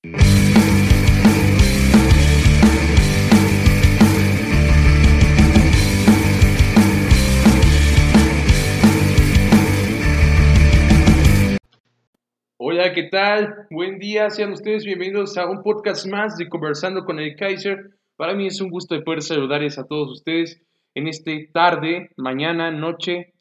Hola, ¿qué tal? Buen día, sean ustedes bienvenidos a un podcast más de Conversando con el Kaiser. Para mí es un gusto de poder saludarles a todos ustedes en este tarde, mañana, noche,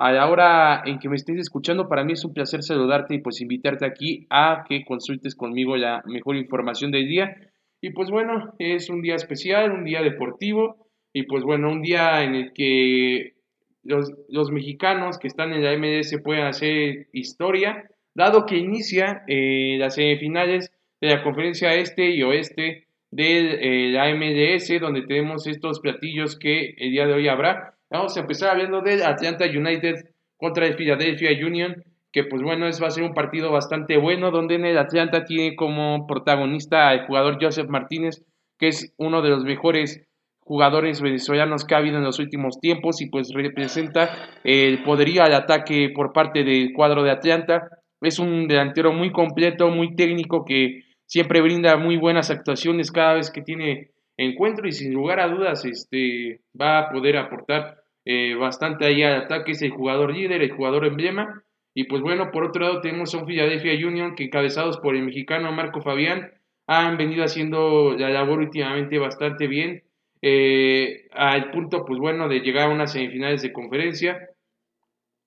a la hora en que me estés escuchando. Para mí es un placer saludarte y pues invitarte aquí a que consultes conmigo la mejor información del día. Y pues bueno, es un día especial, un día deportivo y pues bueno, un día en el que los, los mexicanos que están en la MLS pueden hacer historia dado que inicia eh, las semifinales de la conferencia este y oeste de eh, la MLS, donde tenemos estos platillos que el día de hoy habrá. Vamos a empezar hablando del Atlanta United contra el Philadelphia Union, que pues bueno, es, va a ser un partido bastante bueno, donde en el Atlanta tiene como protagonista al jugador Joseph Martínez, que es uno de los mejores jugadores venezolanos que ha habido en los últimos tiempos y pues representa el poderío al ataque por parte del cuadro de Atlanta. Es un delantero muy completo, muy técnico, que siempre brinda muy buenas actuaciones cada vez que tiene encuentro y sin lugar a dudas este, va a poder aportar eh, bastante ahí al ataque. Es el jugador líder, el jugador emblema. Y pues bueno, por otro lado tenemos a un Philadelphia Union que encabezados por el mexicano Marco Fabián han venido haciendo la labor últimamente bastante bien. Eh, al punto, pues bueno, de llegar a unas semifinales de conferencia.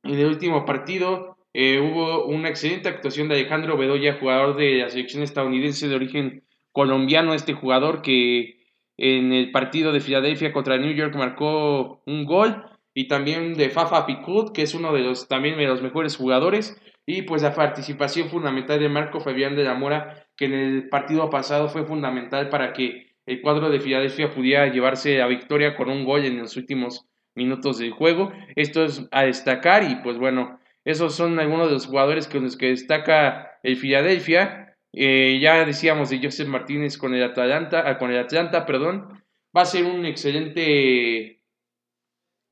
En el último partido eh, hubo una excelente actuación de Alejandro Bedoya, jugador de la selección estadounidense de origen colombiano, este jugador que en el partido de Filadelfia contra New York marcó un gol y también de Fafa Picut, que es uno de los también de los mejores jugadores y pues la participación fundamental de Marco Fabián de la Mora, que en el partido pasado fue fundamental para que el cuadro de Filadelfia pudiera llevarse a victoria con un gol en los últimos minutos del juego. Esto es a destacar y pues bueno, esos son algunos de los jugadores con los que destaca el Philadelphia. Eh, ya decíamos de Joseph Martínez con el Atlanta, ah, con el Atlanta, perdón. Va a ser un excelente,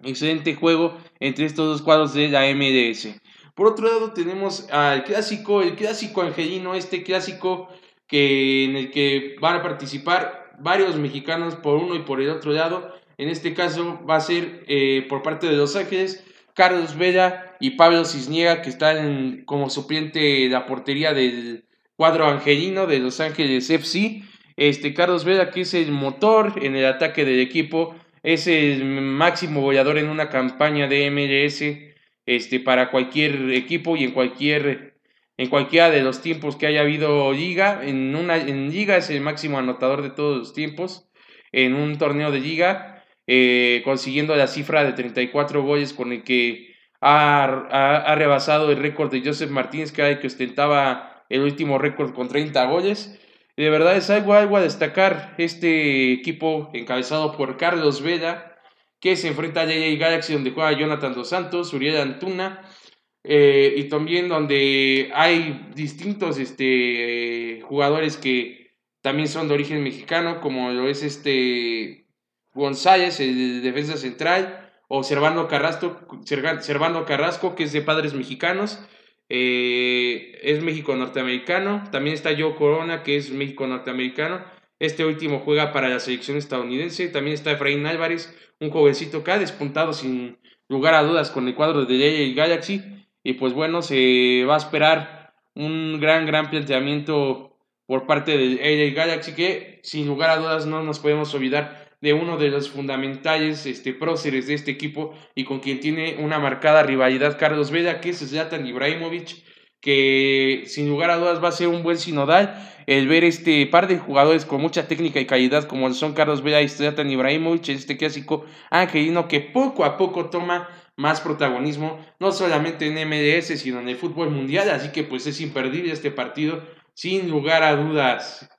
excelente juego entre estos dos cuadros de la MLS. Por otro lado tenemos al clásico, el clásico angelino, este clásico que, en el que van a participar varios mexicanos por uno y por el otro lado. En este caso va a ser eh, por parte de Los Ángeles, Carlos Vela y Pablo Cisniega, que están como suplente la portería del cuadro angelino de Los Ángeles FC. Este, Carlos Vela, que es el motor en el ataque del equipo, es el máximo goleador en una campaña de MLS este, para cualquier equipo y en cualquier en cualquiera de los tiempos que haya habido liga. En, una, en liga es el máximo anotador de todos los tiempos. En un torneo de liga, eh, consiguiendo la cifra de 34 goles con el que ha, rebasado el récord de Joseph Martínez, que, que ostentaba el último récord con 30 goles. De verdad es algo, algo a destacar este equipo encabezado por Carlos Vela, que se enfrenta a JJ Galaxy, donde juega Jonathan Dos Santos, Uriel Antuna, eh, y también donde hay distintos este, jugadores que también son de origen mexicano, como lo es este González, el defensa central, o Servando Carrasco, Servando Carrasco, que es de padres mexicanos, eh, es México-norteamericano. También está Joe Corona, que es México-norteamericano. Este último juega para la selección estadounidense. También está Efraín Álvarez, un jovencito que ha despuntado sin lugar a dudas con el cuadro de LA Galaxy. Y pues bueno, se va a esperar un gran, gran planteamiento por parte de LA Galaxy que sin lugar a dudas no nos podemos olvidar de uno de los fundamentales este, próceres de este equipo y con quien tiene una marcada rivalidad Carlos Vela, que es Zlatan Ibrahimovic, que sin lugar a dudas va a ser un buen sinodal el ver este par de jugadores con mucha técnica y calidad como son Carlos Vela y Zlatan Ibrahimovic, este clásico angelino que poco a poco toma más protagonismo, no solamente en MLS, sino en el fútbol mundial, así que pues es imperdible este partido, sin lugar a dudas.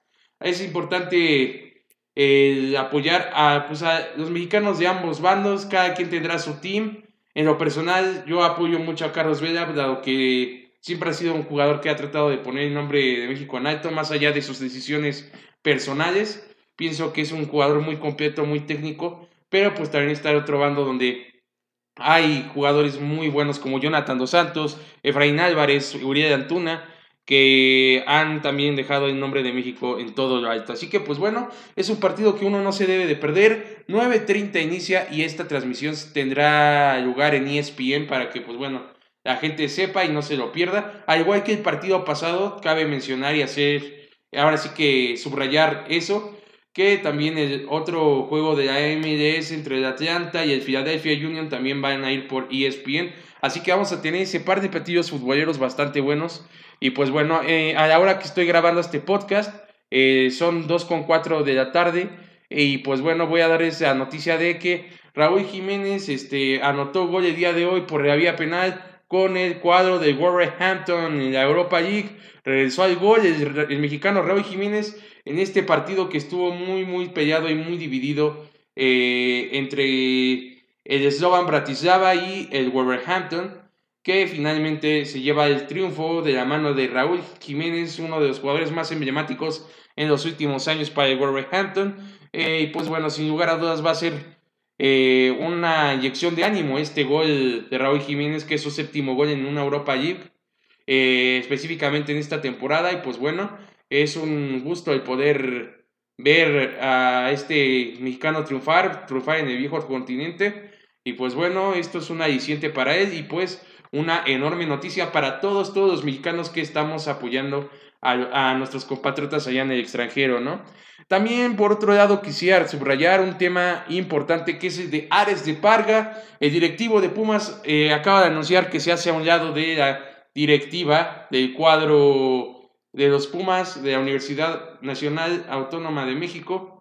Es importante el apoyar a, pues, a los mexicanos de ambos bandos, cada quien tendrá su team. En lo personal, yo apoyo mucho a Carlos Vela, dado que siempre ha sido un jugador que ha tratado de poner el nombre de México en alto, más allá de sus decisiones personales. Pienso que es un jugador muy completo, muy técnico, pero pues también está el otro bando donde hay jugadores muy buenos como Jonathan Dos Santos, Efraín Álvarez, Uriel Antuna, que han también dejado el nombre de México en todo lo alto. Así que pues bueno, es un partido que uno no se debe de perder. 9.30 inicia y esta transmisión tendrá lugar en ESPN para que pues bueno, la gente sepa y no se lo pierda. Al igual que el partido pasado, cabe mencionar y hacer, ahora sí que subrayar eso, que también el otro juego de la MLS entre el Atlanta y el Philadelphia Union también van a ir por ESPN. Así que vamos a tener ese par de partidos futboleros bastante buenos. Y pues bueno, eh, a la hora que estoy grabando este podcast, eh, son 2.4 de la tarde. Y pues bueno, voy a dar esa noticia de que Raúl Jiménez este, anotó gol el día de hoy por la vía penal con el cuadro de Wolverhampton en la Europa League. Regresó al gol el, mexicano Raúl Jiménez en este partido que estuvo muy, muy peleado y muy dividido eh, entre el Slovan Bratislava y el Wolverhampton, que finalmente se lleva el triunfo de la mano de Raúl Jiménez, uno de los jugadores más emblemáticos en los últimos años para el Wolverhampton. Eh, y pues bueno, sin lugar a dudas va a ser eh, una inyección de ánimo este gol de Raúl Jiménez, que es su séptimo gol en una Europa League, eh, específicamente en esta temporada. Y pues bueno, es un gusto el poder ver a este mexicano triunfar, triunfar en el viejo continente. Y pues bueno, esto es un aliciente para él y pues una enorme noticia para todos, todos los mexicanos que estamos apoyando a, nuestros compatriotas allá en el extranjero, ¿no? También, por otro lado, quisiera subrayar un tema importante que es el de Ares de Parga. El directivo de Pumas eh, acaba de anunciar que se hace a un lado de la directiva del cuadro de los Pumas de la Universidad Nacional Autónoma de México.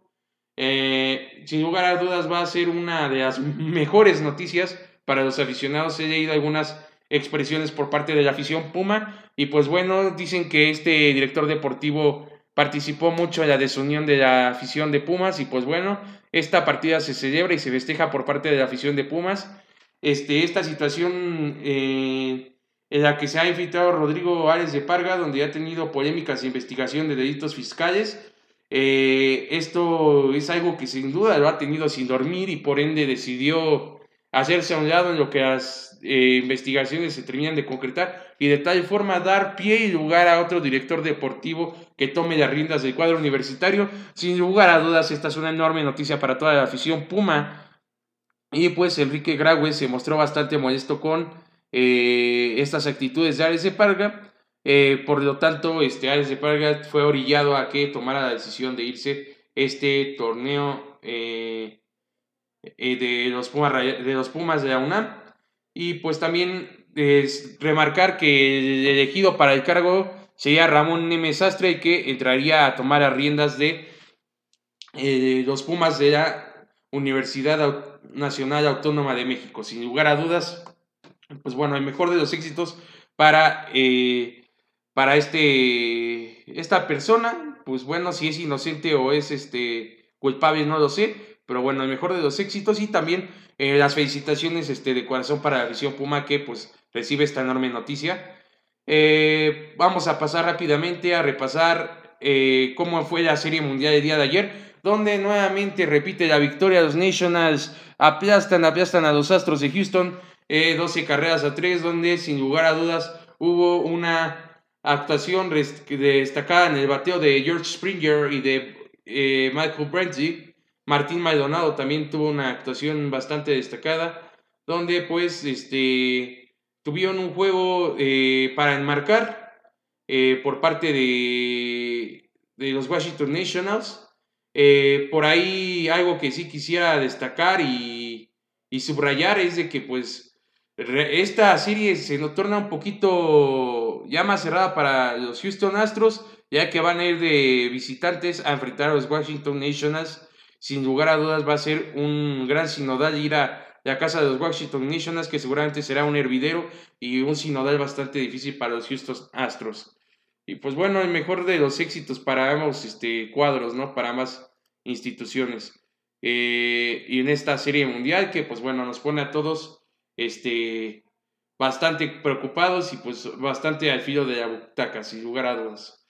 Eh, sin lugar a dudas va a ser una de las mejores noticias para los aficionados. He leído algunas expresiones por parte de la afición Puma. Y pues bueno, dicen que este director deportivo participó mucho en la desunión de la afición de Pumas. Y pues bueno, esta partida se celebra y se festeja por parte de la afición de Pumas. Este, esta situación eh, en la que se ha infiltrado Rodrigo Ares de Parga, donde ha tenido polémicas e investigación de delitos fiscales. Eh, esto es algo que sin duda lo ha tenido sin dormir y por ende decidió hacerse a un lado en lo que las eh, investigaciones se terminan de concretar y de tal forma dar pie y lugar a otro director deportivo que tome las riendas del cuadro universitario. Sin lugar a dudas, esta es una enorme noticia para toda la afición Puma. Y pues Enrique Graue se mostró bastante molesto con eh, estas actitudes de Ares de Parga. Eh, por lo tanto, este Ares de Parga fue orillado a que tomara la decisión de irse este torneo eh, de, los Pumas, de los Pumas de la UNAM. Y pues también es remarcar que el elegido para el cargo sería Ramón Nemes Sastre, que entraría a tomar las riendas de eh, los Pumas de la Universidad Nacional Autónoma de México. Sin lugar a dudas, pues bueno, el mejor de los éxitos para, eh, para este, esta persona. Pues bueno, si es inocente o es este, culpable, no lo sé pero bueno, el mejor de los éxitos y también eh, las felicitaciones este, de corazón para la afición Puma que pues recibe esta enorme noticia. Eh, vamos a pasar rápidamente a repasar eh, cómo fue la Serie Mundial el día de ayer, donde nuevamente repite la victoria, los Nationals aplastan, aplastan a los Astros de Houston, 12 carreras a 3, donde sin lugar a dudas hubo una actuación destacada en el bateo de George Springer y de Michael Brentsy Martín Maldonado también tuvo una actuación bastante destacada, donde pues este, tuvieron un juego eh, para enmarcar eh, por parte de, de, los Washington Nationals. Eh, por ahí algo que sí quisiera destacar y, y, subrayar es de que pues esta serie se nos torna un poquito ya más cerrada para los Houston Astros, ya que van a ir de visitantes a enfrentar a los Washington Nationals sin lugar a dudas va a ser un gran sinodal ir a la casa de los Washington Nationals, que seguramente será un hervidero y un sinodal bastante difícil para los Houston Astros. Y pues bueno, el mejor de los éxitos para ambos este, cuadros, ¿no? Para ambas instituciones. Eh, y en esta serie mundial que pues bueno, nos pone a todos este, bastante preocupados y pues bastante al filo de la butaca, sin lugar a dudas.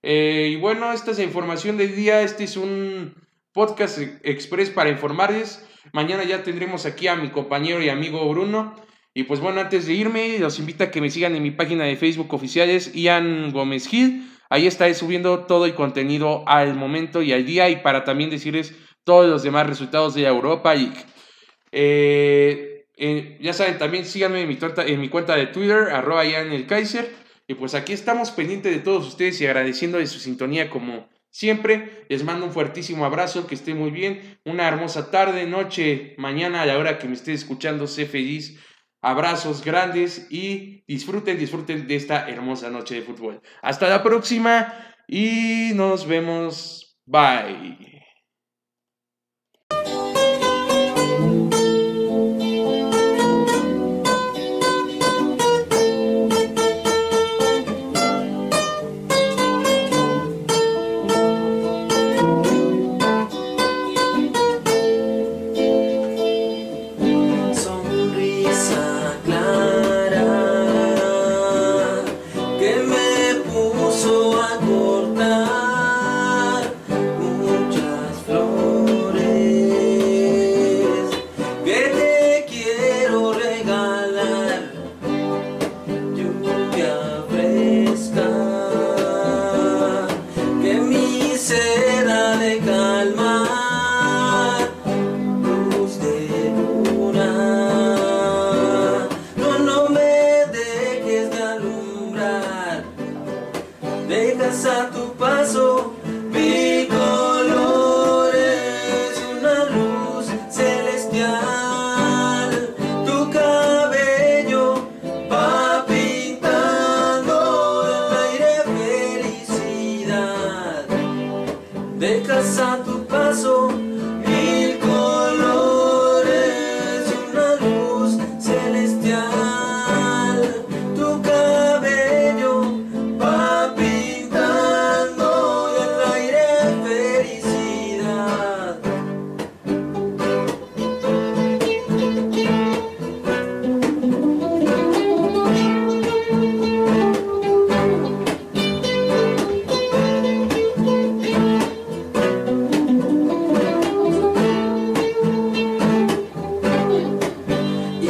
Eh, y bueno, esta es la información del día. Este es un Podcast Express para informarles. Mañana ya tendremos aquí a mi compañero y amigo Bruno. Y pues bueno, antes de irme, los invito a que me sigan en mi página de Facebook oficial, es Ian Gómez Gil. Ahí estaré subiendo todo el contenido al momento y al día y para también decirles todos los demás resultados de Europa League. Eh, eh, ya saben, también síganme en mi, en cuenta de Twitter, arroba Ian el Kaiser. Y pues aquí estamos pendientes de todos ustedes y agradeciendo de su sintonía como siempre. Les mando un fuertísimo abrazo, que esté muy bien. Una hermosa tarde, noche, mañana a la hora que me esté escuchando. Sé feliz. Abrazos grandes y disfruten, disfruten de esta hermosa noche de fútbol. Hasta la próxima y nos vemos. Bye.